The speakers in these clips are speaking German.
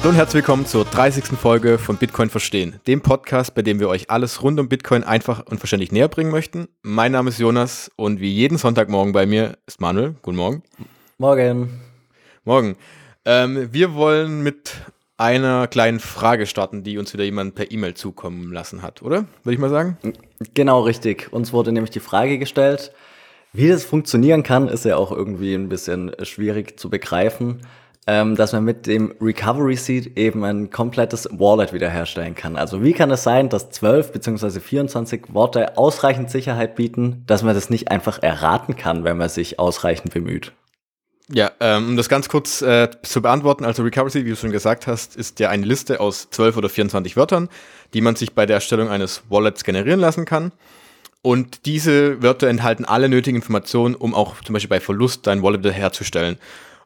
Hallo und herzlich willkommen zur 30. Folge von Bitcoin Verstehen, dem Podcast, bei dem wir euch alles rund um Bitcoin einfach und verständlich näher bringen möchten. Mein Name ist Jonas und wie jeden Sonntagmorgen bei mir ist Manuel. Guten Morgen. Morgen. Morgen. Ähm, wir wollen mit einer kleinen Frage starten, die uns wieder jemand per E-Mail zukommen lassen hat, oder? Würde ich mal sagen? Genau richtig. Uns wurde nämlich die Frage gestellt, wie das funktionieren kann, ist ja auch irgendwie ein bisschen schwierig zu begreifen ähm, dass man mit dem Recovery Seed eben ein komplettes Wallet wiederherstellen kann. Also wie kann es sein, dass 12 bzw. 24 Worte ausreichend Sicherheit bieten, dass man das nicht einfach erraten kann, wenn man sich ausreichend bemüht? Ja, ähm, um das ganz kurz äh, zu beantworten, also Recovery Seed, wie du schon gesagt hast, ist ja eine Liste aus 12 oder 24 Wörtern, die man sich bei der Erstellung eines Wallets generieren lassen kann. Und diese Wörter enthalten alle nötigen Informationen, um auch zum Beispiel bei Verlust dein Wallet herzustellen.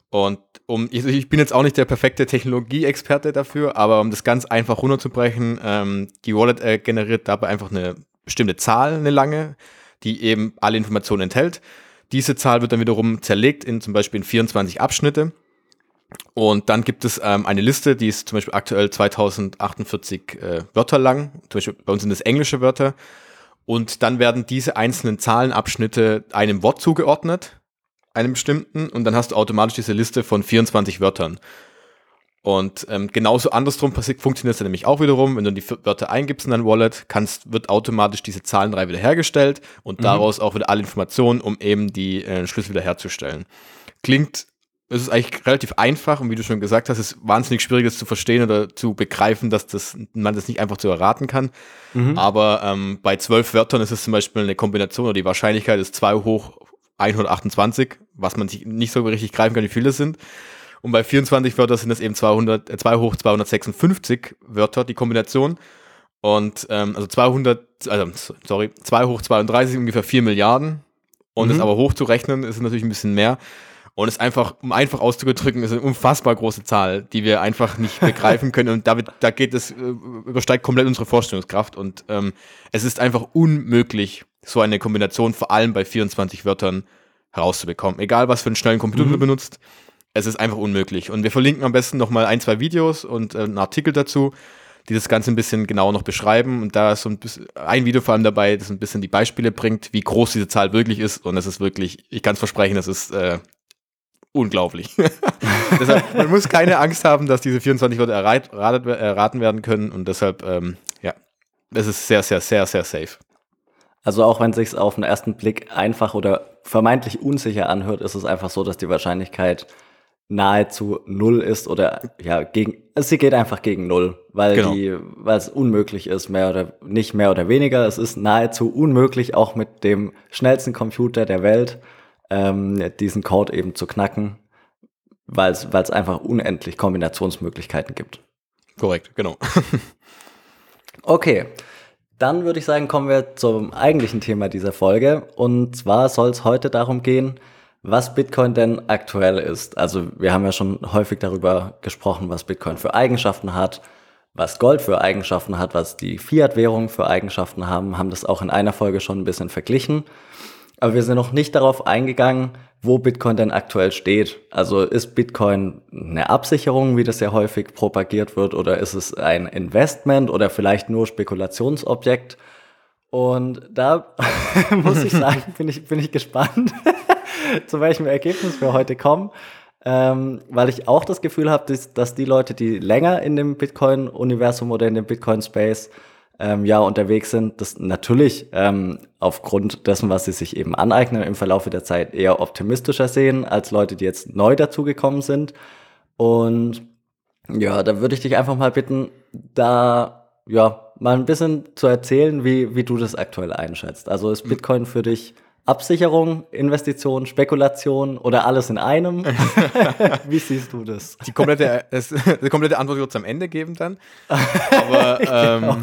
Und um, ich, ich, bin jetzt auch nicht der perfekte Technologieexperte dafür, aber um das ganz einfach runterzubrechen, ähm, die Wallet äh, generiert dabei einfach eine bestimmte Zahl, eine lange, die eben alle Informationen enthält. Diese Zahl wird dann wiederum zerlegt in zum Beispiel in 24 Abschnitte. Und dann gibt es ähm, eine Liste, die ist zum Beispiel aktuell 2048 äh, Wörter lang. Zum Beispiel bei uns sind das englische Wörter. Und dann werden diese einzelnen Zahlenabschnitte einem Wort zugeordnet einem bestimmten und dann hast du automatisch diese Liste von 24 Wörtern. Und ähm, genauso andersrum funktioniert es dann nämlich auch wiederum, wenn du die Wörter eingibst in dein Wallet, kannst, wird automatisch diese Zahlenreihe wiederhergestellt und mhm. daraus auch wieder alle Informationen, um eben die äh, Schlüssel wiederherzustellen. Klingt, es ist eigentlich relativ einfach und wie du schon gesagt hast, ist es wahnsinnig schwierig, das zu verstehen oder zu begreifen, dass das, man das nicht einfach zu erraten kann. Mhm. Aber ähm, bei zwölf Wörtern ist es zum Beispiel eine Kombination oder die Wahrscheinlichkeit ist 2 hoch 128, was man sich nicht so richtig greifen kann, wie viele es sind. Und bei 24 Wörtern sind es eben 200, äh, 2 hoch 256 Wörter, die Kombination. Und ähm, also 200, also sorry, 2 hoch 32 ungefähr 4 Milliarden. Und mhm. das aber hochzurechnen ist natürlich ein bisschen mehr. Und es einfach, um einfach auszudrücken, ist eine unfassbar große Zahl, die wir einfach nicht begreifen können. Und damit, da geht es, äh, übersteigt komplett unsere Vorstellungskraft. Und ähm, es ist einfach unmöglich, so eine Kombination vor allem bei 24 Wörtern herauszubekommen. Egal, was für einen schnellen Computer mhm. du benutzt, es ist einfach unmöglich. Und wir verlinken am besten nochmal ein, zwei Videos und äh, einen Artikel dazu, die das Ganze ein bisschen genauer noch beschreiben. Und da ist so ein, bisschen, ein Video vor allem dabei, das ein bisschen die Beispiele bringt, wie groß diese Zahl wirklich ist. Und es ist wirklich, ich kann es versprechen, es ist äh, unglaublich. deshalb, man muss keine Angst haben, dass diese 24 Wörter erraten werden können. Und deshalb, ähm, ja, es ist sehr, sehr, sehr, sehr safe. Also auch wenn es sich auf den ersten Blick einfach oder vermeintlich unsicher anhört, ist es einfach so, dass die Wahrscheinlichkeit nahezu null ist oder ja gegen sie geht einfach gegen null, weil genau. die weil es unmöglich ist mehr oder nicht mehr oder weniger. Es ist nahezu unmöglich auch mit dem schnellsten Computer der Welt ähm, diesen Code eben zu knacken, weil es weil es einfach unendlich Kombinationsmöglichkeiten gibt. Korrekt, genau. okay. Dann würde ich sagen, kommen wir zum eigentlichen Thema dieser Folge. Und zwar soll es heute darum gehen, was Bitcoin denn aktuell ist. Also wir haben ja schon häufig darüber gesprochen, was Bitcoin für Eigenschaften hat, was Gold für Eigenschaften hat, was die Fiat-Währungen für Eigenschaften haben, haben das auch in einer Folge schon ein bisschen verglichen. Aber wir sind noch nicht darauf eingegangen, wo Bitcoin denn aktuell steht. Also ist Bitcoin eine Absicherung, wie das ja häufig propagiert wird, oder ist es ein Investment oder vielleicht nur Spekulationsobjekt? Und da muss ich sagen, bin ich, bin ich gespannt, zu welchem Ergebnis wir heute kommen. Ähm, weil ich auch das Gefühl habe, dass, dass die Leute, die länger in dem Bitcoin-Universum oder in dem Bitcoin-Space ähm, ja unterwegs sind, das natürlich ähm, aufgrund dessen, was sie sich eben aneignen, im Verlauf der Zeit eher optimistischer sehen als Leute, die jetzt neu dazugekommen sind. Und ja, da würde ich dich einfach mal bitten, da ja mal ein bisschen zu erzählen, wie, wie du das aktuell einschätzt. Also ist Bitcoin für dich Absicherung, Investition, Spekulation oder alles in einem? Wie siehst du das? Die komplette, das, die komplette Antwort wird es am Ende geben dann. Aber ähm, genau.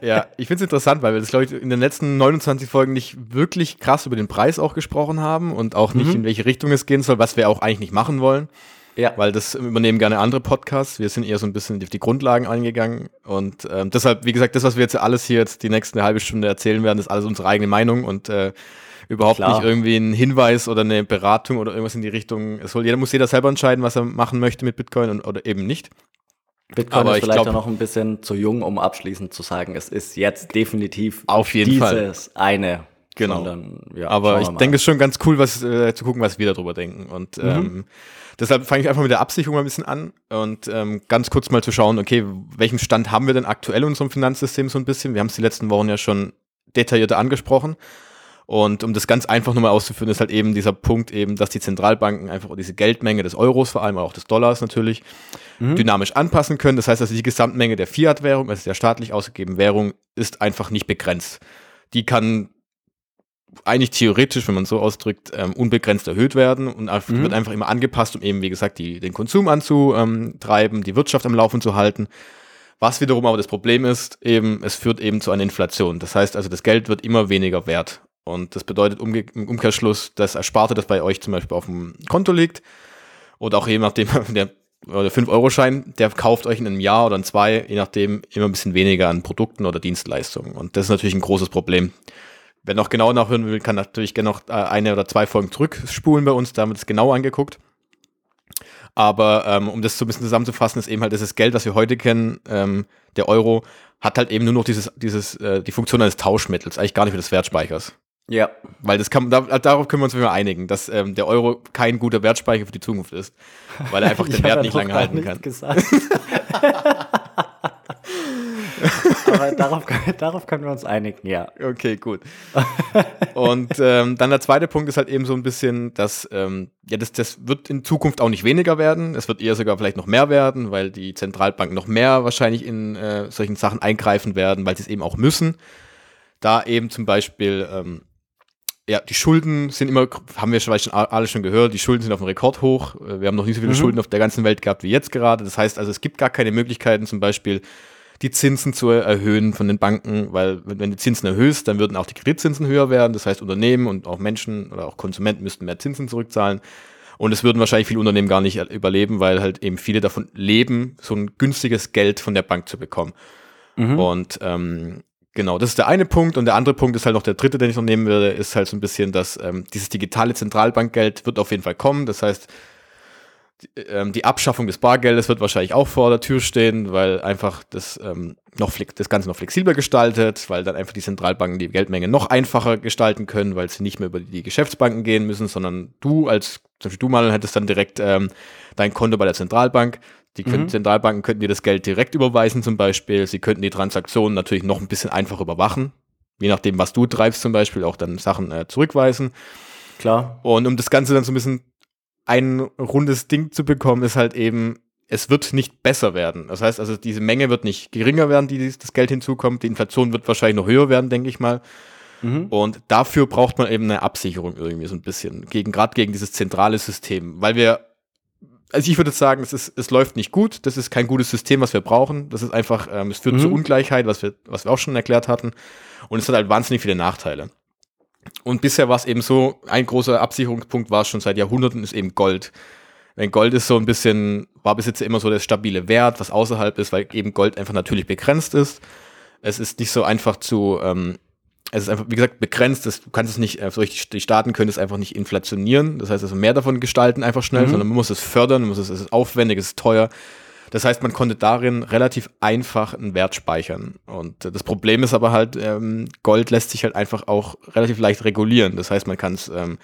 ja, ich finde es interessant, weil wir das, glaube ich, in den letzten 29 Folgen nicht wirklich krass über den Preis auch gesprochen haben und auch nicht, mhm. in welche Richtung es gehen soll, was wir auch eigentlich nicht machen wollen. Ja. Weil das übernehmen gerne andere Podcasts. Wir sind eher so ein bisschen auf die Grundlagen eingegangen. Und ähm, deshalb, wie gesagt, das, was wir jetzt alles hier jetzt die nächste halbe Stunde erzählen werden, ist alles unsere eigene Meinung und äh, überhaupt Klar. nicht irgendwie ein Hinweis oder eine Beratung oder irgendwas in die Richtung. Es soll, jeder muss jeder selber entscheiden, was er machen möchte mit Bitcoin und, oder eben nicht. Bitcoin Aber ist ich vielleicht glaub- auch noch ein bisschen zu jung, um abschließend zu sagen, es ist jetzt definitiv Auf jeden dieses Fall. eine. Genau. Sondern, ja, Aber ich denke, es ist schon ganz cool, was äh, zu gucken, was wir darüber denken. Und ähm, deshalb fange ich einfach mit der Absicherung mal ein bisschen an und ähm, ganz kurz mal zu schauen, okay, welchen Stand haben wir denn aktuell in unserem Finanzsystem so ein bisschen? Wir haben es die letzten Wochen ja schon detaillierter angesprochen. Und um das ganz einfach nochmal auszuführen, ist halt eben dieser Punkt eben, dass die Zentralbanken einfach diese Geldmenge des Euros, vor allem auch des Dollars natürlich, dynamisch anpassen können. Das heißt also, die Gesamtmenge der Fiat-Währung, also der staatlich ausgegebenen Währung, ist einfach nicht begrenzt. Die kann eigentlich theoretisch, wenn man es so ausdrückt, ähm, unbegrenzt erhöht werden und Mhm. wird einfach immer angepasst, um eben, wie gesagt, die, den Konsum anzutreiben, die Wirtschaft am Laufen zu halten. Was wiederum aber das Problem ist, eben, es führt eben zu einer Inflation. Das heißt also, das Geld wird immer weniger wert. Und das bedeutet umge im Umkehrschluss, das Ersparte, das bei euch zum Beispiel auf dem Konto liegt, oder auch je nachdem, der, der 5-Euro-Schein, der kauft euch in einem Jahr oder in zwei, je nachdem, immer ein bisschen weniger an Produkten oder Dienstleistungen. Und das ist natürlich ein großes Problem. Wer noch genau nachhören will, kann natürlich gerne noch äh, eine oder zwei Folgen zurückspulen bei uns, da haben wir das genau angeguckt. Aber ähm, um das so ein bisschen zusammenzufassen, ist eben halt dieses Geld, das wir heute kennen, ähm, der Euro, hat halt eben nur noch dieses, dieses, äh, die Funktion eines Tauschmittels, eigentlich gar nicht für des Wertspeichers. Ja, Weil das kann, da, darauf können wir uns mal einigen, dass ähm, der Euro kein guter Wertspeicher für die Zukunft ist, weil er einfach den Wert nicht lange halten kann. Gesagt. Aber darauf, darauf können wir uns einigen, ja. Okay, gut. Und ähm, dann der zweite Punkt ist halt eben so ein bisschen, dass ähm, ja, das, das wird in Zukunft auch nicht weniger werden. Es wird eher sogar vielleicht noch mehr werden, weil die Zentralbanken noch mehr wahrscheinlich in äh, solchen Sachen eingreifen werden, weil sie es eben auch müssen. Da eben zum Beispiel, ähm, ja, die Schulden sind immer, haben wir schon, schon alle schon gehört, die Schulden sind auf dem Rekordhoch. Äh, Wir haben noch nie so viele Mhm. Schulden auf der ganzen Welt gehabt wie jetzt gerade. Das heißt also, es gibt gar keine Möglichkeiten, zum Beispiel die Zinsen zu erhöhen von den Banken, weil wenn wenn du Zinsen erhöhst, dann würden auch die Kreditzinsen höher werden. Das heißt, Unternehmen und auch Menschen oder auch Konsumenten müssten mehr Zinsen zurückzahlen. Und es würden wahrscheinlich viele Unternehmen gar nicht überleben, weil halt eben viele davon leben, so ein günstiges Geld von der Bank zu bekommen. Und ähm, genau, das ist der eine Punkt. Und der andere Punkt ist halt noch der dritte, den ich noch nehmen würde, ist halt so ein bisschen, dass ähm, dieses digitale Zentralbankgeld wird auf jeden Fall kommen. Das heißt, die, ähm, die Abschaffung des Bargeldes wird wahrscheinlich auch vor der Tür stehen, weil einfach das, ähm, noch das Ganze noch flexibler gestaltet, weil dann einfach die Zentralbanken die Geldmenge noch einfacher gestalten können, weil sie nicht mehr über die Geschäftsbanken gehen müssen, sondern du als, zum Beispiel du mal hättest dann direkt ähm, dein Konto bei der Zentralbank. Die können, Mhm. Zentralbanken könnten dir das Geld direkt überweisen zum Beispiel. Sie könnten die Transaktionen natürlich noch ein bisschen einfacher überwachen. Je nachdem, was du treibst zum Beispiel, auch dann Sachen äh, zurückweisen. Klar. Und um das Ganze dann so ein bisschen ein rundes Ding zu bekommen, ist halt eben, es wird nicht besser werden. Das heißt also, diese Menge wird nicht geringer werden, die das Geld hinzukommt. Die Inflation wird wahrscheinlich noch höher werden, denke ich mal. Mhm. Und dafür braucht man eben eine Absicherung irgendwie so ein bisschen. Gegen, gerade gegen dieses zentrale System. Weil wir, also ich würde sagen, es, ist, es läuft nicht gut. Das ist kein gutes System, was wir brauchen. Das ist einfach, ähm, es führt Mhm. zu Ungleichheit, was wir, was wir auch schon erklärt hatten. Und es hat halt wahnsinnig viele Nachteile. Und bisher war es eben so, ein großer Absicherungspunkt war schon seit Jahrhunderten, ist eben Gold. Denn Gold ist so ein bisschen, war bis jetzt immer so der stabile Wert, was außerhalb ist, weil eben Gold einfach natürlich begrenzt ist. Es ist nicht so einfach zu, ähm, es ist einfach, wie gesagt, begrenzt. Das, du kannst es nicht, äh, so richtig, die Staaten können es einfach nicht inflationieren. Das heißt also mehr davon gestalten einfach schnell, Mhm. sondern man muss es fördern, man muss es, es ist aufwendig, es ist teuer. Das heißt, man konnte darin relativ einfach einen Wert speichern. Und äh, das Problem ist aber halt, ähm, Gold lässt sich halt einfach auch relativ leicht regulieren. Das heißt, man kann es ähm,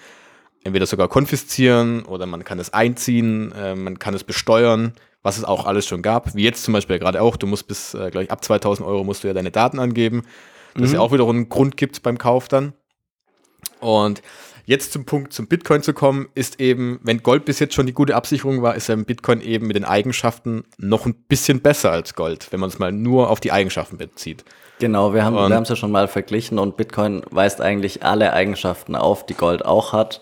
entweder sogar konfiszieren oder man kann es einziehen, äh, man kann es besteuern, was es auch alles schon gab. Wie jetzt zum Beispiel gerade auch, du musst bis, äh, glaube ich, ab 2000 Euro musst du ja deine Daten angeben. Das Mhm. ja auch wiederum einen Grund gibt beim Kauf dann. Und jetzt zum Punkt, zum Bitcoin zu kommen, ist eben, wenn Gold bis jetzt schon die gute Absicherung war, ist ja Bitcoin eben mit den Eigenschaften noch ein bisschen besser als Gold, wenn man es mal nur auf die Eigenschaften bezieht. Genau, wir haben Und- wir haben es ja schon mal verglichen und Bitcoin weist eigentlich alle Eigenschaften auf, die Gold auch hat.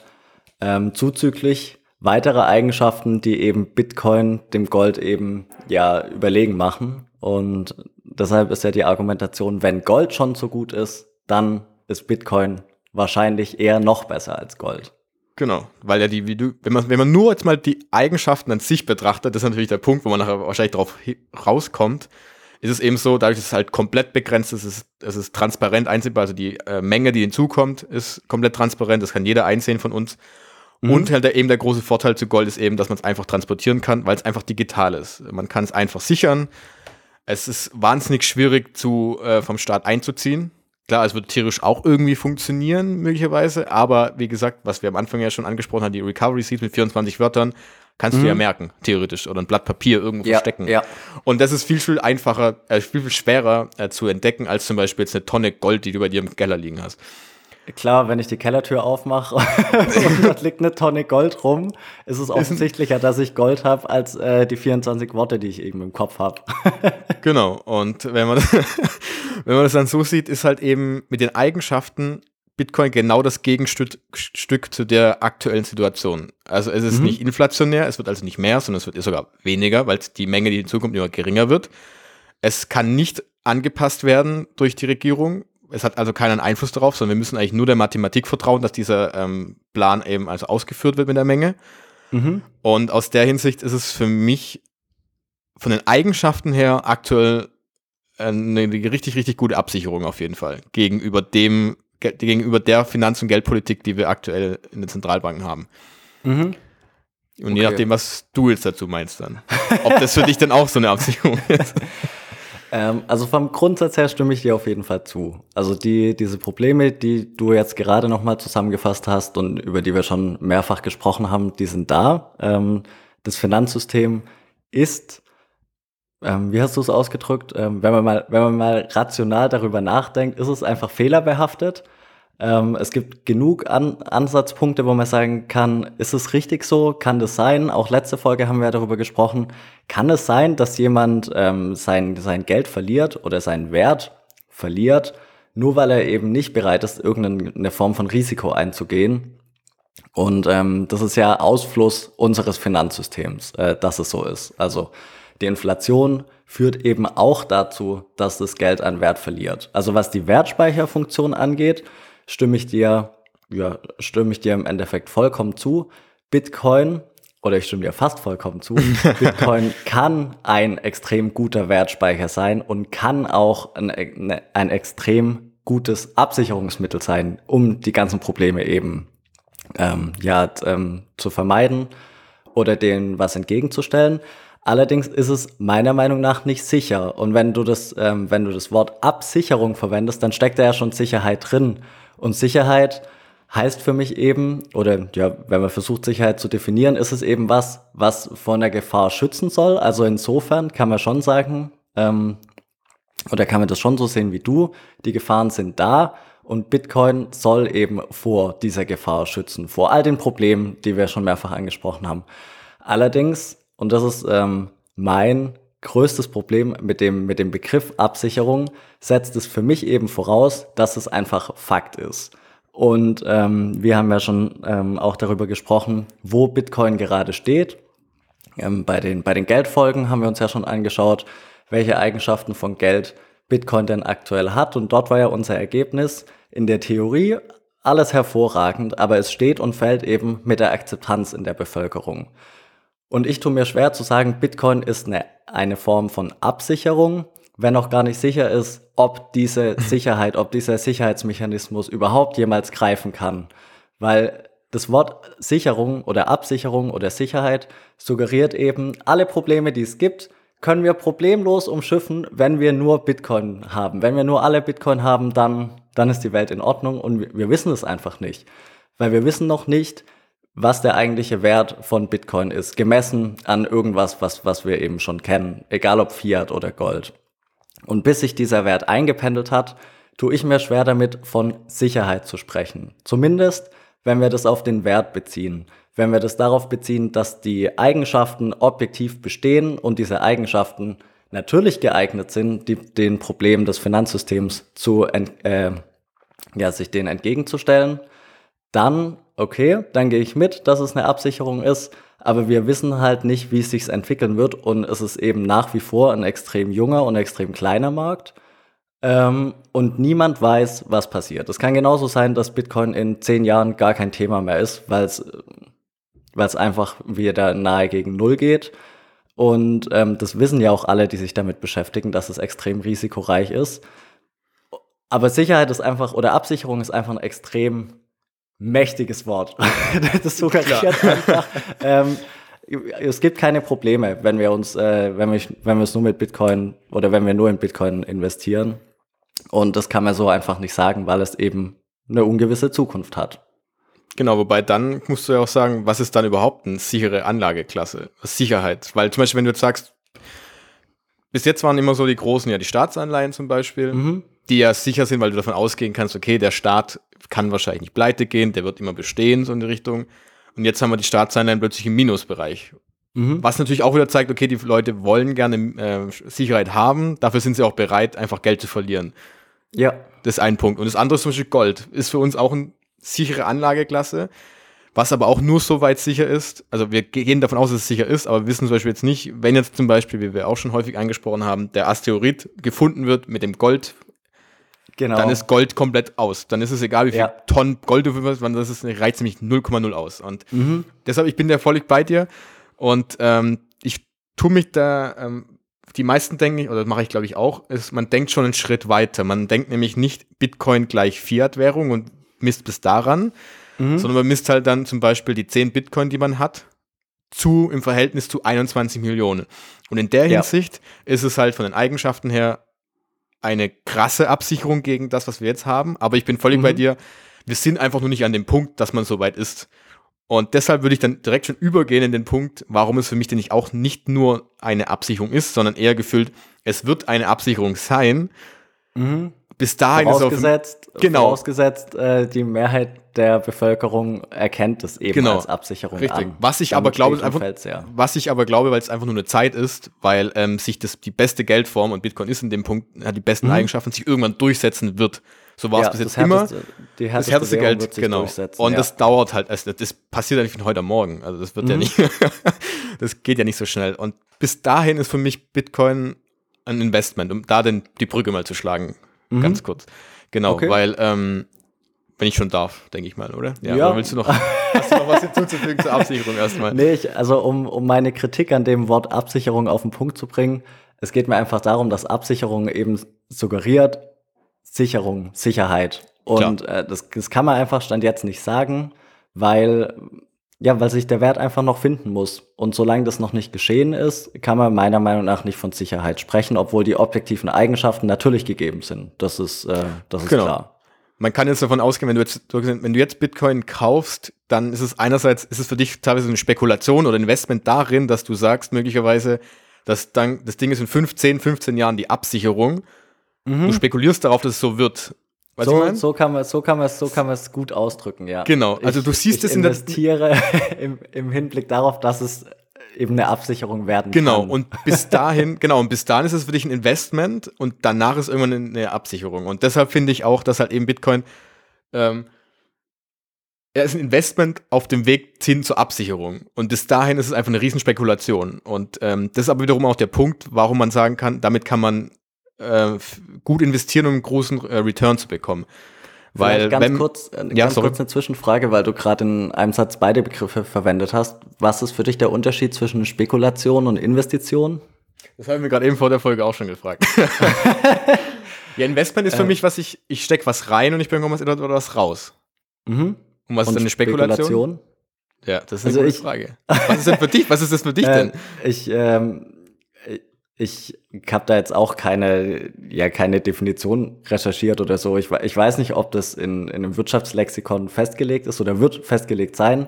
Ähm, zuzüglich weitere Eigenschaften, die eben Bitcoin dem Gold eben ja überlegen machen. Und deshalb ist ja die Argumentation, wenn Gold schon so gut ist, dann ist Bitcoin wahrscheinlich eher noch besser als Gold. Genau, weil ja die, wie du, wenn man, wenn man nur jetzt mal die Eigenschaften an sich betrachtet, das ist natürlich der Punkt, wo man nachher wahrscheinlich drauf rauskommt, ist es eben so, dadurch, dass es halt komplett begrenzt ist, es ist, es ist transparent einsehbar, also die äh, Menge, die hinzukommt, ist komplett transparent, das kann jeder einsehen von uns. Mhm. Und halt der, eben der große Vorteil zu Gold ist eben, dass man es einfach transportieren kann, weil es einfach digital ist. Man kann es einfach sichern. Es ist wahnsinnig schwierig zu, äh, vom Staat einzuziehen. Klar, es wird theoretisch auch irgendwie funktionieren, möglicherweise, aber wie gesagt, was wir am Anfang ja schon angesprochen haben, die Recovery Seeds mit 24 Wörtern, kannst mhm. du ja mhm. merken, theoretisch, oder ein Blatt Papier irgendwo ja, verstecken. Ja. Und das ist viel, viel einfacher, äh, viel, viel schwerer äh, zu entdecken, als zum Beispiel jetzt eine Tonne Gold, die du bei dir im Keller liegen hast. Klar, wenn ich die Kellertür aufmache und dort liegt eine Tonne Gold rum, ist es offensichtlicher, dass ich Gold habe, als äh, die 24 Worte, die ich eben im Kopf habe. genau, und wenn man, das, wenn man das dann so sieht, ist halt eben mit den Eigenschaften Bitcoin genau das Gegenstück Stück zu der aktuellen Situation. Also es ist mhm. nicht inflationär, es wird also nicht mehr, sondern es wird sogar weniger, weil die Menge, die hinzukommt, immer geringer wird. Es kann nicht angepasst werden durch die Regierung es hat also keinen Einfluss darauf, sondern wir müssen eigentlich nur der Mathematik vertrauen, dass dieser ähm, Plan eben also ausgeführt wird mit der Menge. Mhm. Und aus der Hinsicht ist es für mich von den Eigenschaften her aktuell eine richtig, richtig gute Absicherung auf jeden Fall gegenüber dem, gegenüber der Finanz- und Geldpolitik, die wir aktuell in den Zentralbanken haben. Mhm. Und okay. je nachdem, was du jetzt dazu meinst dann. Ob das für dich dann auch so eine Absicherung ist. Ähm, also vom Grundsatz her stimme ich dir auf jeden Fall zu. Also die, diese Probleme, die du jetzt gerade nochmal zusammengefasst hast und über die wir schon mehrfach gesprochen haben, die sind da. Ähm, das Finanzsystem ist, ähm, wie hast du es ausgedrückt, ähm, wenn man mal, wenn man mal rational darüber nachdenkt, ist es einfach fehlerbehaftet. Ähm, es gibt genug An Ansatzpunkte, wo man sagen kann, ist es richtig so? Kann das sein? Auch letzte Folge haben wir darüber gesprochen. Kann es sein, dass jemand ähm, sein, sein Geld verliert oder seinen Wert verliert, nur weil er eben nicht bereit ist, irgendeine Form von Risiko einzugehen? Und ähm, das ist ja Ausfluss unseres Finanzsystems, äh, dass es so ist. Also die Inflation führt eben auch dazu, dass das Geld an Wert verliert. Also was die Wertspeicherfunktion angeht, stimme ich dir, ja, stimme ich dir im Endeffekt vollkommen zu. Bitcoin, oder ich stimme dir fast vollkommen zu, Bitcoin kann ein extrem guter Wertspeicher sein und kann auch ein, ein extrem gutes Absicherungsmittel sein, um die ganzen Probleme eben ähm, ja, ähm, zu vermeiden oder denen was entgegenzustellen. Allerdings ist es meiner Meinung nach nicht sicher. Und wenn du das, ähm, wenn du das Wort Absicherung verwendest, dann steckt da ja schon Sicherheit drin. Und Sicherheit heißt für mich eben, oder ja, wenn man versucht, Sicherheit zu definieren, ist es eben was, was von der Gefahr schützen soll. Also insofern kann man schon sagen, ähm, oder kann man das schon so sehen wie du, die Gefahren sind da und Bitcoin soll eben vor dieser Gefahr schützen, vor all den Problemen, die wir schon mehrfach angesprochen haben. Allerdings, und das ist ähm, mein größtes Problem mit dem, mit dem Begriff Absicherung setzt es für mich eben voraus, dass es einfach Fakt ist. Und ähm, wir haben ja schon ähm, auch darüber gesprochen, wo Bitcoin gerade steht. Ähm, bei, den, bei den Geldfolgen haben wir uns ja schon angeschaut, welche Eigenschaften von Geld Bitcoin denn aktuell hat. Und dort war ja unser Ergebnis in der Theorie alles hervorragend, aber es steht und fällt eben mit der Akzeptanz in der Bevölkerung. Und ich tue mir schwer zu sagen, Bitcoin ist eine, eine Form von Absicherung, wenn auch gar nicht sicher ist, ob diese Sicherheit, ob dieser Sicherheitsmechanismus überhaupt jemals greifen kann. Weil das Wort Sicherung oder Absicherung oder Sicherheit suggeriert eben, alle Probleme, die es gibt, können wir problemlos umschiffen, wenn wir nur Bitcoin haben. Wenn wir nur alle Bitcoin haben, dann, dann ist die Welt in Ordnung und wir, wir wissen es einfach nicht. Weil wir wissen noch nicht, was der eigentliche Wert von Bitcoin ist, gemessen an irgendwas, was, was wir eben schon kennen, egal ob Fiat oder Gold. Und bis sich dieser Wert eingependelt hat, tue ich mir schwer damit, von Sicherheit zu sprechen. Zumindest, wenn wir das auf den Wert beziehen. Wenn wir das darauf beziehen, dass die Eigenschaften objektiv bestehen und diese Eigenschaften natürlich geeignet sind, die, den Problemen des Finanzsystems zu, äh, ja, sich denen entgegenzustellen, dann okay, dann gehe ich mit, dass es eine Absicherung ist, aber wir wissen halt nicht, wie es sich entwickeln wird und es ist eben nach wie vor ein extrem junger und extrem kleiner Markt. Ähm, und niemand weiß, was passiert. Es kann genauso sein, dass Bitcoin in zehn Jahren gar kein Thema mehr ist, weil es einfach wieder nahe gegen Null geht. Und ähm, das wissen ja auch alle, die sich damit beschäftigen, dass es extrem risikoreich ist. Aber Sicherheit ist einfach, oder Absicherung ist einfach ein extrem Mächtiges Wort. das suggeriert einfach. Ähm, es gibt keine Probleme, wenn wir uns, äh, wenn wir, wenn wir es nur mit Bitcoin oder wenn wir nur in Bitcoin investieren. Und das kann man so einfach nicht sagen, weil es eben eine ungewisse Zukunft hat. Genau, wobei dann musst du ja auch sagen, was ist dann überhaupt eine sichere Anlageklasse? Sicherheit. Weil zum Beispiel, wenn du jetzt sagst, bis jetzt waren immer so die großen, ja, die Staatsanleihen zum Beispiel, mhm. die ja sicher sind, weil du davon ausgehen kannst, okay, der Staat kann wahrscheinlich nicht pleite gehen, der wird immer bestehen, so in die Richtung. Und jetzt haben wir die Staatsanleihen plötzlich im Minusbereich. Mhm. Was natürlich auch wieder zeigt, okay, die Leute wollen gerne äh, Sicherheit haben, dafür sind sie auch bereit, einfach Geld zu verlieren. Ja. Das ist ein Punkt. Und das andere ist zum Beispiel Gold. Ist für uns auch eine sichere Anlageklasse, was aber auch nur so weit sicher ist. Also wir gehen davon aus, dass es sicher ist, aber wir wissen zum Beispiel jetzt nicht, wenn jetzt zum Beispiel, wie wir auch schon häufig angesprochen haben, der Asteroid gefunden wird mit dem Gold, genau. dann ist Gold komplett aus. Dann ist es egal, wie viel ja. Tonnen Gold du wirst, das ist, reizt nämlich 0,0 aus. Und mhm. deshalb, ich bin da völlig bei dir und ähm, ich tue mich da ähm, die meisten denken, oder das mache ich glaube ich auch, ist, man denkt schon einen Schritt weiter. Man denkt nämlich nicht Bitcoin gleich Fiat-Währung und misst bis daran, mhm. sondern man misst halt dann zum Beispiel die 10 Bitcoin, die man hat, zu im Verhältnis zu 21 Millionen. Und in der Hinsicht ja. ist es halt von den Eigenschaften her eine krasse Absicherung gegen das, was wir jetzt haben. Aber ich bin völlig mhm. bei dir. Wir sind einfach nur nicht an dem Punkt, dass man so weit ist. Und deshalb würde ich dann direkt schon übergehen in den Punkt, warum es für mich denn nicht auch nicht nur eine Absicherung ist, sondern eher gefühlt, es wird eine Absicherung sein. Mhm. Bis dahin vorausgesetzt, ist auf, genau. vorausgesetzt äh, die Mehrheit der Bevölkerung erkennt es eben genau. als Absicherung Richtig. An. Was ich aber glaube, einfach, ja. was ich aber glaube, weil es einfach nur eine Zeit ist, weil ähm, sich das die beste Geldform und Bitcoin ist in dem Punkt hat die besten mhm. Eigenschaften, sich irgendwann durchsetzen wird. So war es ja, bis jetzt immer. Die das härteste Geld, genau. Und ja. das dauert halt, also das passiert ja nicht von heute am Morgen. Also das wird mhm. ja nicht, das geht ja nicht so schnell. Und bis dahin ist für mich Bitcoin ein Investment, um da den, die Brücke mal zu schlagen. Mhm. Ganz kurz. Genau, okay. weil, ähm, wenn ich schon darf, denke ich mal, oder? Ja. ja. Oder willst du noch, hast du noch was hinzuzufügen zur Absicherung erstmal? Nee, ich, also um, um meine Kritik an dem Wort Absicherung auf den Punkt zu bringen, es geht mir einfach darum, dass Absicherung eben suggeriert, Sicherung, Sicherheit. Und äh, das, das kann man einfach Stand jetzt nicht sagen, weil, ja, weil sich der Wert einfach noch finden muss. Und solange das noch nicht geschehen ist, kann man meiner Meinung nach nicht von Sicherheit sprechen, obwohl die objektiven Eigenschaften natürlich gegeben sind. Das ist, äh, das ist genau. klar. Man kann jetzt davon ausgehen, wenn du jetzt, wenn du jetzt Bitcoin kaufst, dann ist es einerseits, ist es für dich teilweise eine Spekulation oder Investment darin, dass du sagst, möglicherweise, dass dann, das Ding ist in 15, 15 Jahren die Absicherung Mhm. Du spekulierst darauf, dass es so wird. Weißt so, so kann man so kann man so kann man es gut ausdrücken, ja. Genau. Also ich, du siehst es in der investiere im, im Hinblick darauf, dass es eben eine Absicherung werden genau. kann. Genau. Und bis dahin, genau. Und bis dahin ist es für dich ein Investment und danach ist irgendwann eine Absicherung. Und deshalb finde ich auch, dass halt eben Bitcoin ähm, er ist ein Investment auf dem Weg hin zur Absicherung. Und bis dahin ist es einfach eine Riesenspekulation. Und ähm, das ist aber wiederum auch der Punkt, warum man sagen kann, damit kann man äh, gut investieren, um einen großen äh, Return zu bekommen. Weil ganz wenn, kurz, äh, ja, ganz kurz eine Zwischenfrage, weil du gerade in einem Satz beide Begriffe verwendet hast. Was ist für dich der Unterschied zwischen Spekulation und Investition? Das haben wir gerade eben vor der Folge auch schon gefragt. ja, Investment ist für äh, mich, was ich, ich stecke was rein und ich bringe was, oder was raus. Mhm. Und was und ist denn eine Spekulation? Spekulation? Ja, das ist eine also gute ich, Frage. Was ist denn für dich? Was ist das für dich äh, denn? Ich, ähm, ich habe da jetzt auch keine, ja, keine Definition recherchiert oder so. Ich, ich weiß nicht, ob das in, in einem Wirtschaftslexikon festgelegt ist oder wird festgelegt sein.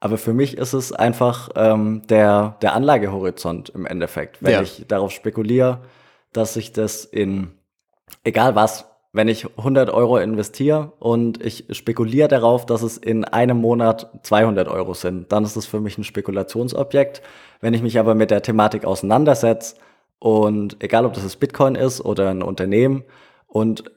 Aber für mich ist es einfach ähm, der, der Anlagehorizont im Endeffekt. Wenn ja. ich darauf spekuliere, dass ich das in, egal was, wenn ich 100 Euro investiere und ich spekuliere darauf, dass es in einem Monat 200 Euro sind, dann ist es für mich ein Spekulationsobjekt. Wenn ich mich aber mit der Thematik auseinandersetze, und egal, ob das das Bitcoin ist oder ein Unternehmen und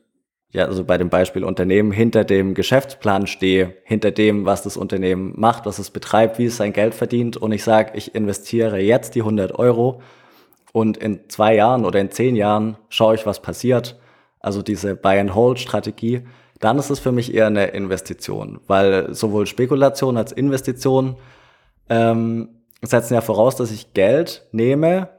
ja, also bei dem Beispiel Unternehmen hinter dem Geschäftsplan stehe, hinter dem, was das Unternehmen macht, was es betreibt, wie es sein Geld verdient und ich sage, ich investiere jetzt die 100 Euro und in zwei Jahren oder in zehn Jahren schaue ich, was passiert, also diese Buy-and-Hold-Strategie, dann ist es für mich eher eine Investition, weil sowohl Spekulation als Investition ähm, setzen ja voraus, dass ich Geld nehme,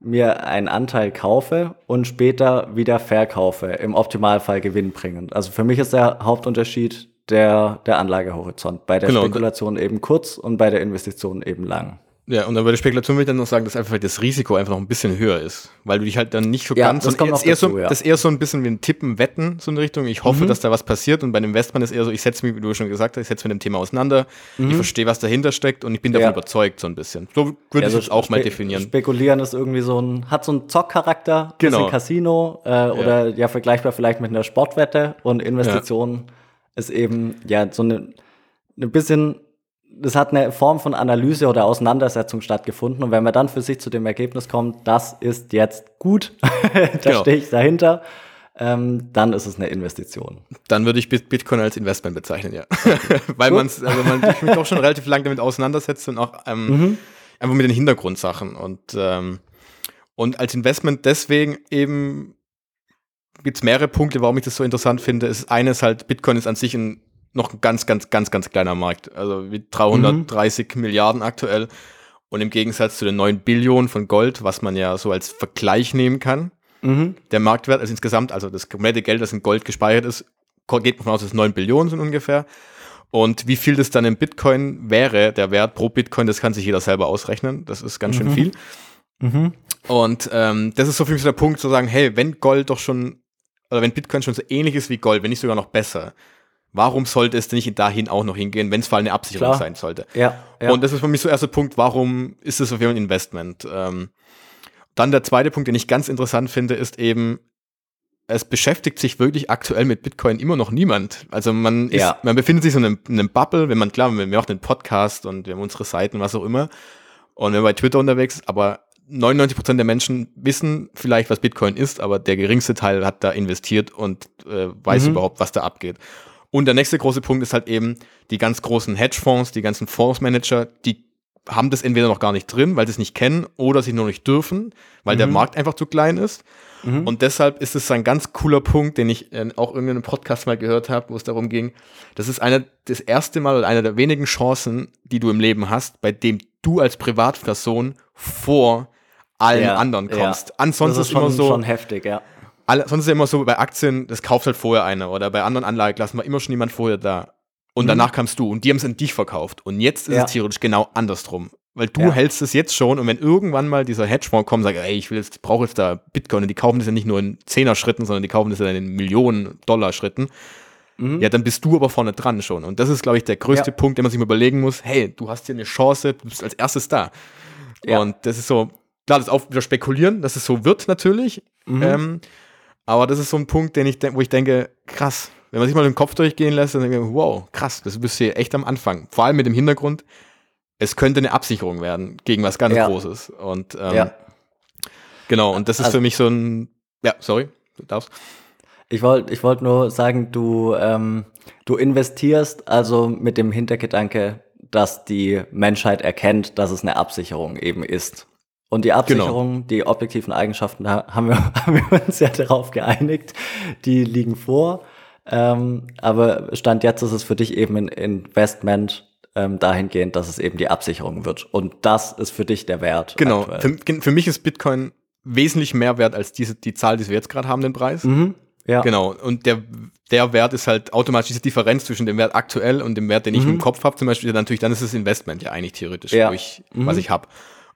mir einen Anteil kaufe und später wieder verkaufe, im Optimalfall gewinnbringend. Also für mich ist der Hauptunterschied der, der Anlagehorizont. Bei der Genau. Spekulation eben kurz und bei der Investition eben lang. Ja, und dann bei der Spekulation will ich dann noch sagen, dass einfach das Risiko einfach noch ein bisschen höher ist. Weil du dich halt dann nicht so Ja, ganz. das kommt jetzt eher dazu, so, ja. Das ist eher so ein bisschen wie ein Tippen, Wetten, so in Richtung. Ich hoffe, Mhm. dass da was passiert. Und bei dem Investment ist eher so, ich setze mich, wie du schon gesagt hast, ich setze mich mit dem Thema auseinander. Ich verstehe, was dahinter steckt und ich bin davon Mhm. Ja. überzeugt, so ein bisschen. So würde ich so es auch mal definieren. Spekulieren ist irgendwie so ein, hat so einen Zockcharakter, Genau. bisschen Casino äh, oder ja vergleichbar vielleicht mit einer Sportwette und Investition ist eben ja so eine, eine bisschen, das hat eine Form von Analyse oder Auseinandersetzung stattgefunden und wenn man dann für sich zu dem Ergebnis kommt, das ist jetzt gut, da Genau. stehe ich dahinter, ähm, dann ist es eine Investition. Dann würde ich Bit- Bitcoin als Investment bezeichnen, ja. Weil man also man sich mich doch schon relativ lang damit auseinandersetzt und auch ähm, einfach mit den Hintergrundsachen. Und, ähm, und als Investment deswegen eben gibt es mehrere Punkte, warum ich das so interessant finde. Es ist eines halt, Bitcoin ist an sich ein, noch ein ganz, ganz, ganz, ganz kleiner Markt. Also mit 330 Milliarden aktuell. Und im Gegensatz zu den 9 Billionen von Gold, was man ja so als Vergleich nehmen kann, Mhm. der Marktwert, also insgesamt, also das komplette Geld, das in Gold gespeichert ist, geht man von aus, dass es 9 Billionen sind ungefähr. Und wie viel das dann in Bitcoin wäre, der Wert pro Bitcoin, das kann sich jeder selber ausrechnen. Das ist ganz schön viel. Mhm. Und ähm, das ist so für mich so der Punkt, zu sagen, hey, wenn Gold doch schon, oder wenn Bitcoin schon so ähnlich ist wie Gold, wenn nicht sogar noch besser, warum sollte es denn nicht dahin auch noch hingehen, wenn es vor allem eine Absicherung Klar. sein sollte? Ja, ja. Und das ist für mich so der erste Punkt, warum ist es auf jeden Fall ein Investment? Ähm, dann der zweite Punkt, den ich ganz interessant finde, ist eben, es beschäftigt sich wirklich aktuell mit Bitcoin immer noch niemand. Also man ist, Ja. man befindet sich so in einem, in einem Bubble, wenn man, klar, wir machen einen Podcast und wir haben unsere Seiten, was auch immer. Und wenn man bei Twitter unterwegs, aber 99% der Menschen wissen vielleicht, was Bitcoin ist, aber der geringste Teil hat da investiert und äh, weiß Mhm. überhaupt, was da abgeht. Und der nächste große Punkt ist halt eben, die ganz großen Hedgefonds, die ganzen Fondsmanager, die haben das entweder noch gar nicht drin, weil sie es nicht kennen oder sie nur nicht dürfen, weil der Mhm. Markt einfach zu klein ist. Mhm. Und deshalb ist es ein ganz cooler Punkt, den ich äh, auch in einem Podcast mal gehört habe, wo es darum ging, das ist eine, das erste Mal oder eine der wenigen Chancen, die du im Leben hast, bei dem du als Privatperson vor allen Ja, anderen ja. kommst. Ansonsten das ist ist immer schon, so, schon heftig, ja. Alle, sonst ist ja immer so, bei Aktien, das kauft halt vorher einer oder bei anderen Anlageklassen war immer schon jemand vorher da. Und Mhm. danach kamst du und die haben es an dich verkauft. Und jetzt ist Ja. es theoretisch genau andersrum. Weil du Ja. hältst es jetzt schon und wenn irgendwann mal dieser Hedgefonds kommt und sagt, ey, ich will jetzt, brauche jetzt da Bitcoin und die kaufen das ja nicht nur in Zehner-Schritten, sondern die kaufen das ja in Millionen Dollar-Schritten, Mhm. ja, dann bist du aber vorne dran schon. Und das ist, glaube ich, der größte Ja. Punkt, den man sich mal überlegen muss, hey, du hast hier eine Chance, du bist als erstes da. Und das ist so, klar, das ist auch wieder spekulieren, dass es so wird natürlich. Mhm. Ähm, aber das ist so ein Punkt, den ich, wo ich denke, krass, wenn man sich mal den Kopf durchgehen lässt, dann denke ich, wow, krass, das bist du hier echt am Anfang. Vor allem mit dem Hintergrund, es könnte eine Absicherung werden gegen was ganz Ja. Großes. Und ähm, ja. genau, und das ist Also- für mich so ein, ja, sorry, du darfst. Ich wollte ich wollt nur sagen, du, ähm, du investierst also mit dem Hintergedanke, dass die Menschheit erkennt, dass es eine Absicherung eben ist. Und die Absicherung, die objektiven Eigenschaften, da haben wir, haben wir uns ja darauf geeinigt, die liegen vor. Ähm, aber Stand jetzt ist es für dich eben ein Investment ähm, dahingehend, dass es eben die Absicherung wird. Und das ist für dich der Wert. Genau, für, für mich ist Bitcoin wesentlich mehr wert als diese, die Zahl, die wir jetzt gerade haben, den Preis. Mhm. Ja. Genau, und der, der Wert ist halt automatisch diese Differenz zwischen dem Wert aktuell und dem Wert, den ich Mhm. im Kopf habe, zum Beispiel, natürlich, dann ist das Investment ja eigentlich theoretisch, Ja. wo ich, Mhm. was ich habe.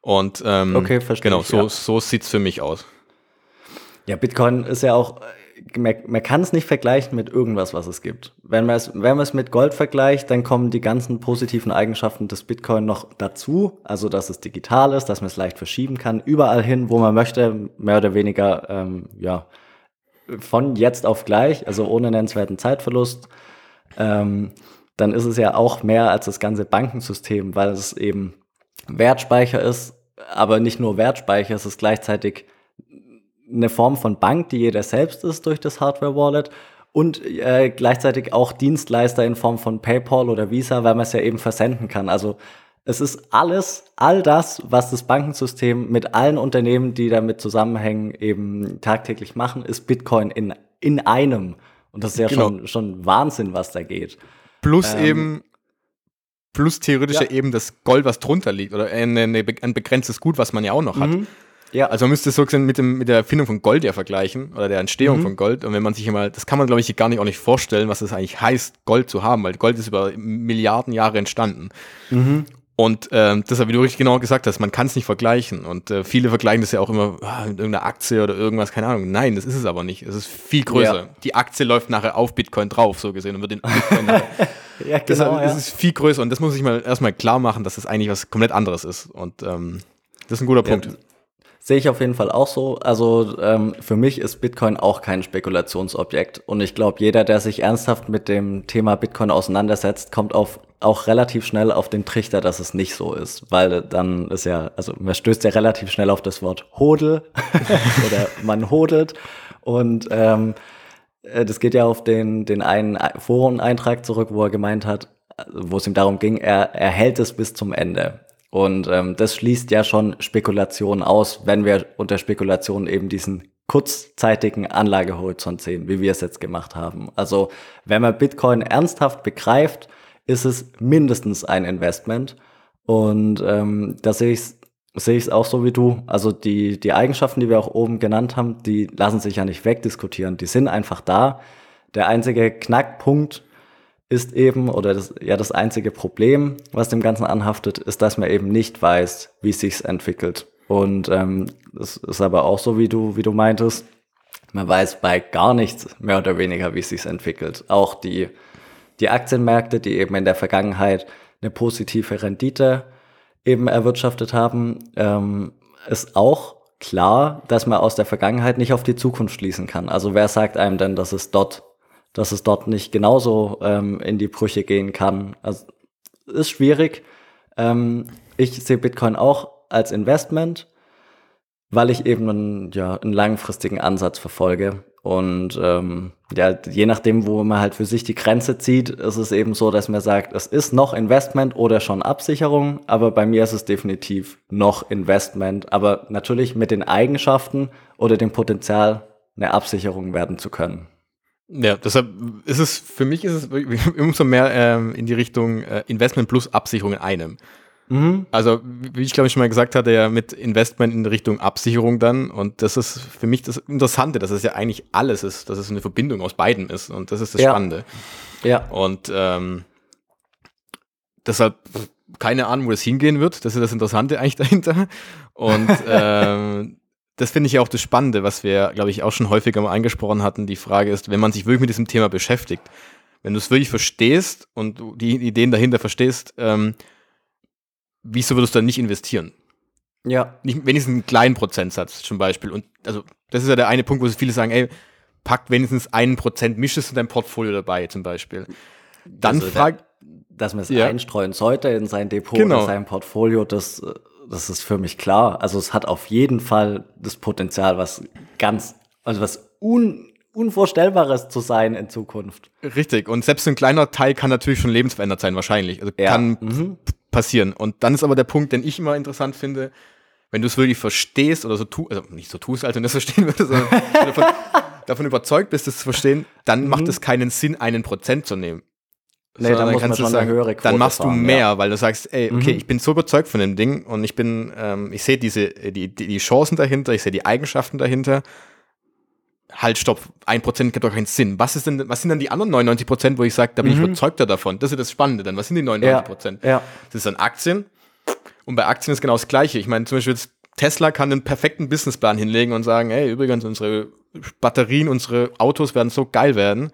Und ähm, Okay, verstehe genau, so, ja. so sieht's für mich aus. Ja, Bitcoin ist ja auch, man, man kann es nicht vergleichen mit irgendwas, was es gibt. Wenn man es, wenn man es mit Gold vergleicht, dann kommen die ganzen positiven Eigenschaften des Bitcoin noch dazu. Also, dass es digital ist, dass man es leicht verschieben kann, überall hin, wo man möchte, mehr oder weniger, ähm, ja, von jetzt auf gleich, also ohne nennenswerten Zeitverlust. Ähm, dann ist es ja auch mehr als das ganze Bankensystem, weil es eben Wertspeicher ist, aber nicht nur Wertspeicher, es ist gleichzeitig eine Form von Bank, die jeder selbst ist durch das Hardware-Wallet und äh, gleichzeitig auch Dienstleister in Form von PayPal oder Visa, weil man es ja eben versenden kann. Also es ist alles, all das, was das Bankensystem mit allen Unternehmen, die damit zusammenhängen, eben tagtäglich machen, ist Bitcoin in, in einem. Und das ist ja Genau. schon, schon Wahnsinn, was da geht. Plus Ähm, eben, plus theoretisch ja. eben das Gold, was drunter liegt, oder be- ein begrenztes Gut, was man ja auch noch hat. Mhm. Ja. Also man müsste es so gesehen mit, dem, mit der Erfindung von Gold ja vergleichen oder der Entstehung mhm. von Gold. Und wenn man sich einmal, das kann man glaube ich gar nicht auch nicht vorstellen, was das eigentlich heißt, Gold zu haben, weil Gold ist über Milliarden Jahre entstanden. Mhm. Und ähm, deshalb, wie du richtig genau gesagt hast, man kann es nicht vergleichen. Und äh, viele vergleichen das ja auch immer ah, mit irgendeiner Aktie oder irgendwas, keine Ahnung. Nein, das ist es aber nicht. Es ist viel größer. Ja. Die Aktie läuft nachher auf Bitcoin drauf, so gesehen, und wird in Bitcoin. ja, genau, deshalb ja. ist es viel größer. Und das muss ich mal erstmal klar machen, dass das eigentlich was komplett anderes ist. Und ähm, das ist ein guter Punkt. Sehe ich auf jeden Fall auch so. Also ähm, für mich ist Bitcoin auch kein Spekulationsobjekt. Und ich glaube, jeder, der sich ernsthaft mit dem Thema Bitcoin auseinandersetzt, kommt auf, auch relativ schnell auf den Trichter, dass es nicht so ist. Weil dann ist ja, also man stößt ja relativ schnell auf das Wort Hodel oder man hodelt. Und ähm, äh, das geht ja auf den, den einen Foreneintrag zurück, wo er gemeint hat, wo es ihm darum ging, er, er hält es bis zum Ende. Und ähm, das schließt ja schon Spekulationen aus, wenn wir unter Spekulationen eben diesen kurzzeitigen Anlagehorizont sehen, wie wir es jetzt gemacht haben. Also wenn man Bitcoin ernsthaft begreift, ist es mindestens ein Investment. Und ähm, da sehe ich es sehe ich es auch so wie du. Also die, die Eigenschaften, die wir auch oben genannt haben, die lassen sich ja nicht wegdiskutieren. Die sind einfach da. Der einzige Knackpunkt ist eben, oder das, ja das einzige Problem, was dem Ganzen anhaftet, ist, dass man eben nicht weiß, wie es sich entwickelt. Und ähm, ist aber auch so, wie du, wie du meintest, man weiß bei gar nichts mehr oder weniger, wie es sich entwickelt. Auch die, die Aktienmärkte, die eben in der Vergangenheit eine positive Rendite eben erwirtschaftet haben, ähm, ist auch klar, dass man aus der Vergangenheit nicht auf die Zukunft schließen kann. Also wer sagt einem denn, dass es dort dass es dort nicht genauso ähm, in die Brüche gehen kann. Also ist schwierig. Ähm, ich sehe Bitcoin auch als Investment, weil ich eben einen, ja, einen langfristigen Ansatz verfolge. Und ähm, ja, je nachdem, wo man halt für sich die Grenze zieht, ist es eben so, dass man sagt, es ist noch Investment oder schon Absicherung, aber bei mir ist es definitiv noch Investment, aber natürlich mit den Eigenschaften oder dem Potenzial, eine Absicherung werden zu können. Ja, deshalb ist es, für mich ist es umso mehr ähm, in die Richtung äh, Investment plus Absicherung in einem. Mhm. Also, wie ich glaube ich schon mal gesagt hatte, ja mit Investment in Richtung Absicherung dann. Und das ist für mich das Interessante, dass es ja eigentlich alles ist, dass es eine Verbindung aus beiden ist. Und das ist das ja. Spannende. Ja. Und ähm, deshalb keine Ahnung, wo es hingehen wird. Das ist das Interessante eigentlich dahinter. Und ähm, das finde ich ja auch das Spannende, was wir, glaube ich, auch schon häufiger mal angesprochen hatten. Die Frage ist, wenn man sich wirklich mit diesem Thema beschäftigt, wenn du es wirklich verstehst und du die Ideen dahinter verstehst, ähm, wieso würdest du dann nicht investieren? Ja. Nicht, wenigstens einen kleinen Prozentsatz zum Beispiel. Und also, das ist ja der eine Punkt, wo viele sagen, ey, pack wenigstens einen Prozent, misch es in dein Portfolio dabei, zum Beispiel. Dann also, frag, dass man es ja. einstreuen sollte in sein Depot genau. oder sein Portfolio, das das ist für mich klar. Also es hat auf jeden Fall das Potenzial, was ganz, also was un, Unvorstellbares zu sein in Zukunft. Richtig. Und selbst ein kleiner Teil kann natürlich schon lebensverändert sein, wahrscheinlich. Also ja. kann mhm. Passieren. Und dann ist aber der Punkt, den ich immer interessant finde, wenn du es wirklich verstehst oder so tust, also nicht so tust, als wenn du das verstehen würdest, sondern davon, davon überzeugt bist, das zu verstehen, dann mhm. macht es keinen Sinn, einen Prozent zu nehmen. Nee, dann, dann kannst du sagen, dann machst fahren, du mehr, ja. weil du sagst, ey, okay, mhm. ich bin so überzeugt von dem Ding und ich bin, ähm, ich sehe diese, die, die, die Chancen dahinter, ich sehe die Eigenschaften dahinter. Halt, stopp, ein Prozent gibt doch keinen Sinn. Was ist denn, was sind dann die anderen 99 Prozent, wo ich sage, da bin mhm. ich überzeugter davon? Das ist das Spannende dann. Was sind die 99 Prozent? Ja, ja. Das ist dann Aktien. Und bei Aktien ist genau das Gleiche. Ich meine, zum Beispiel jetzt Tesla kann einen perfekten Businessplan hinlegen und sagen, hey, übrigens, unsere Batterien, unsere Autos werden so geil werden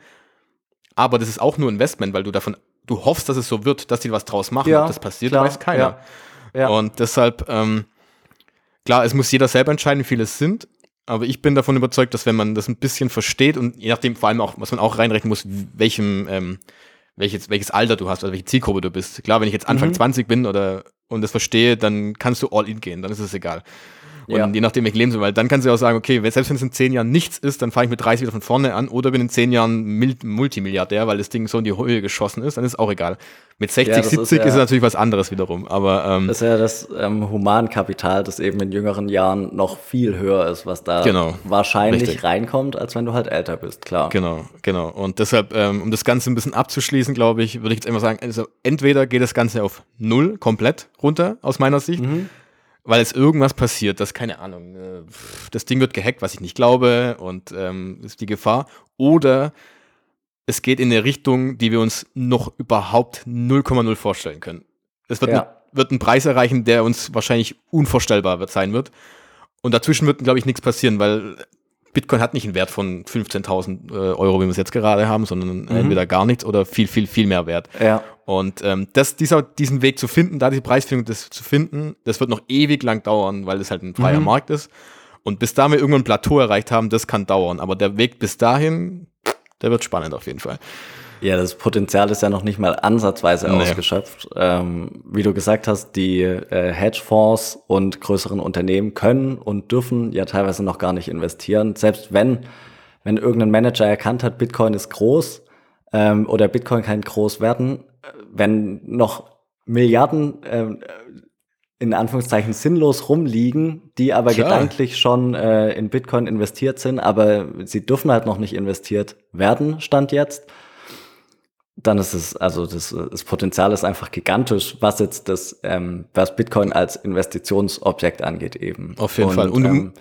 aber das ist auch nur Investment, weil du davon, du hoffst, dass es so wird, dass die was draus machen. Ja, Ob das passiert, klar, weiß keiner. Ja, ja. Und deshalb, ähm, klar, es muss jeder selber entscheiden, wie viele es sind. Aber ich bin davon überzeugt, dass wenn man das ein bisschen versteht und je nachdem vor allem auch, was man auch reinrechnen muss, welchem, ähm, welches, welches Alter du hast, also welche Zielgruppe du bist. Klar, wenn ich jetzt Anfang mhm. 20 bin oder und das verstehe, dann kannst du all in gehen, dann ist es egal. Und ja. je nachdem, welches Leben weil dann kannst du auch sagen, okay, selbst wenn es in zehn Jahren nichts ist, dann fange ich mit 30 wieder von vorne an oder bin in zehn Jahren Multimilliardär, weil das Ding so in die Höhe geschossen ist, dann ist auch egal. Mit 60, ja, 70 ist, ja, ist natürlich was anderes wiederum. Aber ähm, das ist ja das ähm, Humankapital, das eben in jüngeren Jahren noch viel höher ist, was da genau, wahrscheinlich richtig. reinkommt, als wenn du halt älter bist, klar. Genau, genau. Und deshalb, ähm, um das Ganze ein bisschen abzuschließen, glaube ich, würde ich jetzt immer sagen, also entweder geht das Ganze auf null komplett runter, aus meiner Sicht. Mhm weil es irgendwas passiert, das keine Ahnung, äh, das Ding wird gehackt, was ich nicht glaube und ähm, ist die Gefahr. Oder es geht in eine Richtung, die wir uns noch überhaupt 0,0 vorstellen können. Es wird, ja. ein, wird einen Preis erreichen, der uns wahrscheinlich unvorstellbar wird, sein wird. Und dazwischen wird, glaube ich, nichts passieren, weil Bitcoin hat nicht einen Wert von 15.000 äh, Euro, wie wir es jetzt gerade haben, sondern mhm. entweder gar nichts oder viel, viel, viel mehr Wert. Ja. Und ähm, das, dieser, diesen Weg zu finden, da die Preisfindung das zu finden, das wird noch ewig lang dauern, weil es halt ein freier mhm. Markt ist. Und bis da wir irgendwann ein Plateau erreicht haben, das kann dauern. Aber der Weg bis dahin, der wird spannend auf jeden Fall. Ja, das Potenzial ist ja noch nicht mal ansatzweise nee. ausgeschöpft. Ähm, wie du gesagt hast, die äh, Hedgefonds und größeren Unternehmen können und dürfen ja teilweise noch gar nicht investieren. Selbst wenn, wenn irgendein Manager erkannt hat, Bitcoin ist groß ähm, oder Bitcoin kann groß werden, wenn noch Milliarden äh, in Anführungszeichen sinnlos rumliegen, die aber Klar. gedanklich schon äh, in Bitcoin investiert sind, aber sie dürfen halt noch nicht investiert werden, stand jetzt dann ist es, also das, das Potenzial ist einfach gigantisch, was jetzt das, ähm, was Bitcoin als Investitionsobjekt angeht eben. Auf jeden und, Fall. Und ähm,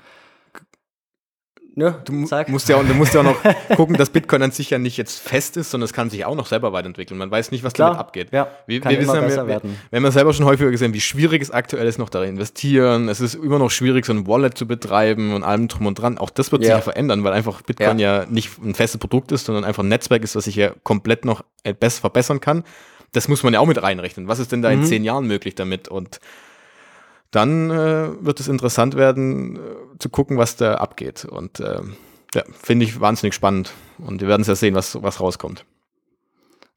ja, du sag. musst ja, du musst ja auch noch gucken, dass Bitcoin an sich ja nicht jetzt fest ist, sondern es kann sich auch noch selber weiterentwickeln. Man weiß nicht, was Klar, damit abgeht. Ja, wir, wir wissen ja, wir, wir, wir haben ja selber schon häufiger gesehen, wie schwierig es aktuell ist, noch da investieren. Es ist immer noch schwierig, so ein Wallet zu betreiben und allem drum und dran. Auch das wird ja. sich ja verändern, weil einfach Bitcoin ja. ja nicht ein festes Produkt ist, sondern einfach ein Netzwerk ist, was sich ja komplett noch besser verbessern kann. Das muss man ja auch mit reinrechnen. Was ist denn da mhm. in zehn Jahren möglich damit? Und dann äh, wird es interessant werden, äh, zu gucken, was da abgeht. Und äh, ja, finde ich wahnsinnig spannend. Und wir werden es ja sehen, was, was rauskommt.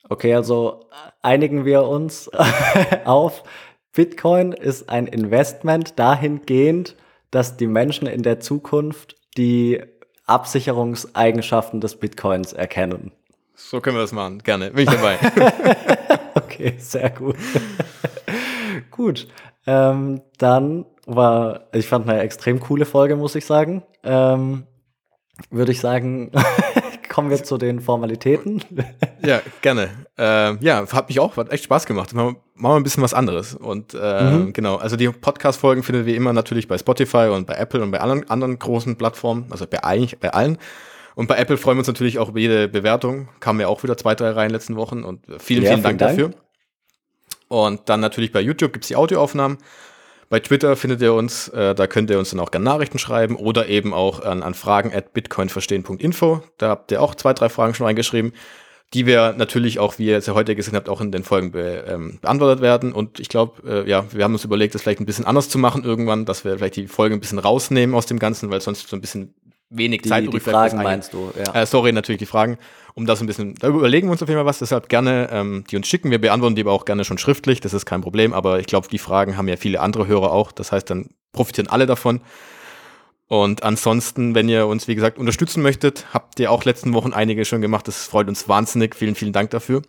Okay, also einigen wir uns auf, Bitcoin ist ein Investment dahingehend, dass die Menschen in der Zukunft die Absicherungseigenschaften des Bitcoins erkennen. So können wir das machen. Gerne. Bin ich dabei. okay, sehr gut. gut. Ähm, dann war, ich fand eine extrem coole Folge, muss ich sagen. Ähm, Würde ich sagen, kommen wir zu den Formalitäten. ja, gerne. Äh, ja, hat mich auch, hat echt Spaß gemacht. Machen wir ein bisschen was anderes. Und äh, mhm. genau, also die Podcast-Folgen findet ihr immer natürlich bei Spotify und bei Apple und bei anderen, anderen großen Plattformen, also bei, eigentlich bei allen. Und bei Apple freuen wir uns natürlich auch über jede Bewertung. Kamen ja auch wieder zwei, drei Reihen letzten Wochen und vielen, ja, vielen Dank, Dank dafür. Und dann natürlich bei YouTube gibt es die Audioaufnahmen. Bei Twitter findet ihr uns, äh, da könnt ihr uns dann auch gerne Nachrichten schreiben oder eben auch an, an fragen at bitcoinverstehen.info. Da habt ihr auch zwei, drei Fragen schon reingeschrieben, die wir natürlich auch, wie ihr es ja heute gesehen habt, auch in den Folgen be, ähm, beantwortet werden. Und ich glaube, äh, ja, wir haben uns überlegt, das vielleicht ein bisschen anders zu machen irgendwann, dass wir vielleicht die Folgen ein bisschen rausnehmen aus dem Ganzen, weil sonst so ein bisschen wenig die, Zeit übrig Die Fragen meinst du, ja. Äh, sorry, natürlich die Fragen. Um das ein bisschen, da überlegen wir uns auf jeden Fall was, deshalb gerne ähm, die uns schicken. Wir beantworten die aber auch gerne schon schriftlich, das ist kein Problem, aber ich glaube, die Fragen haben ja viele andere Hörer auch. Das heißt, dann profitieren alle davon. Und ansonsten, wenn ihr uns, wie gesagt, unterstützen möchtet, habt ihr auch letzten Wochen einige schon gemacht. Das freut uns wahnsinnig. Vielen, vielen Dank dafür.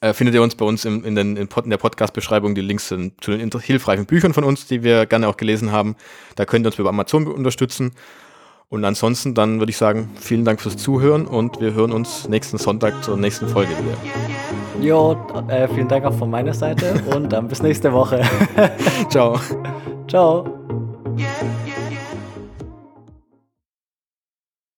Äh, findet ihr uns bei uns im, in, den, in, in der Podcast-Beschreibung die Links sind zu den hilfreichen Büchern von uns, die wir gerne auch gelesen haben. Da könnt ihr uns über Amazon unterstützen. Und ansonsten dann würde ich sagen, vielen Dank fürs Zuhören und wir hören uns nächsten Sonntag zur nächsten Folge wieder. Jo, äh, vielen Dank auch von meiner Seite und dann bis nächste Woche. Ciao. Ciao.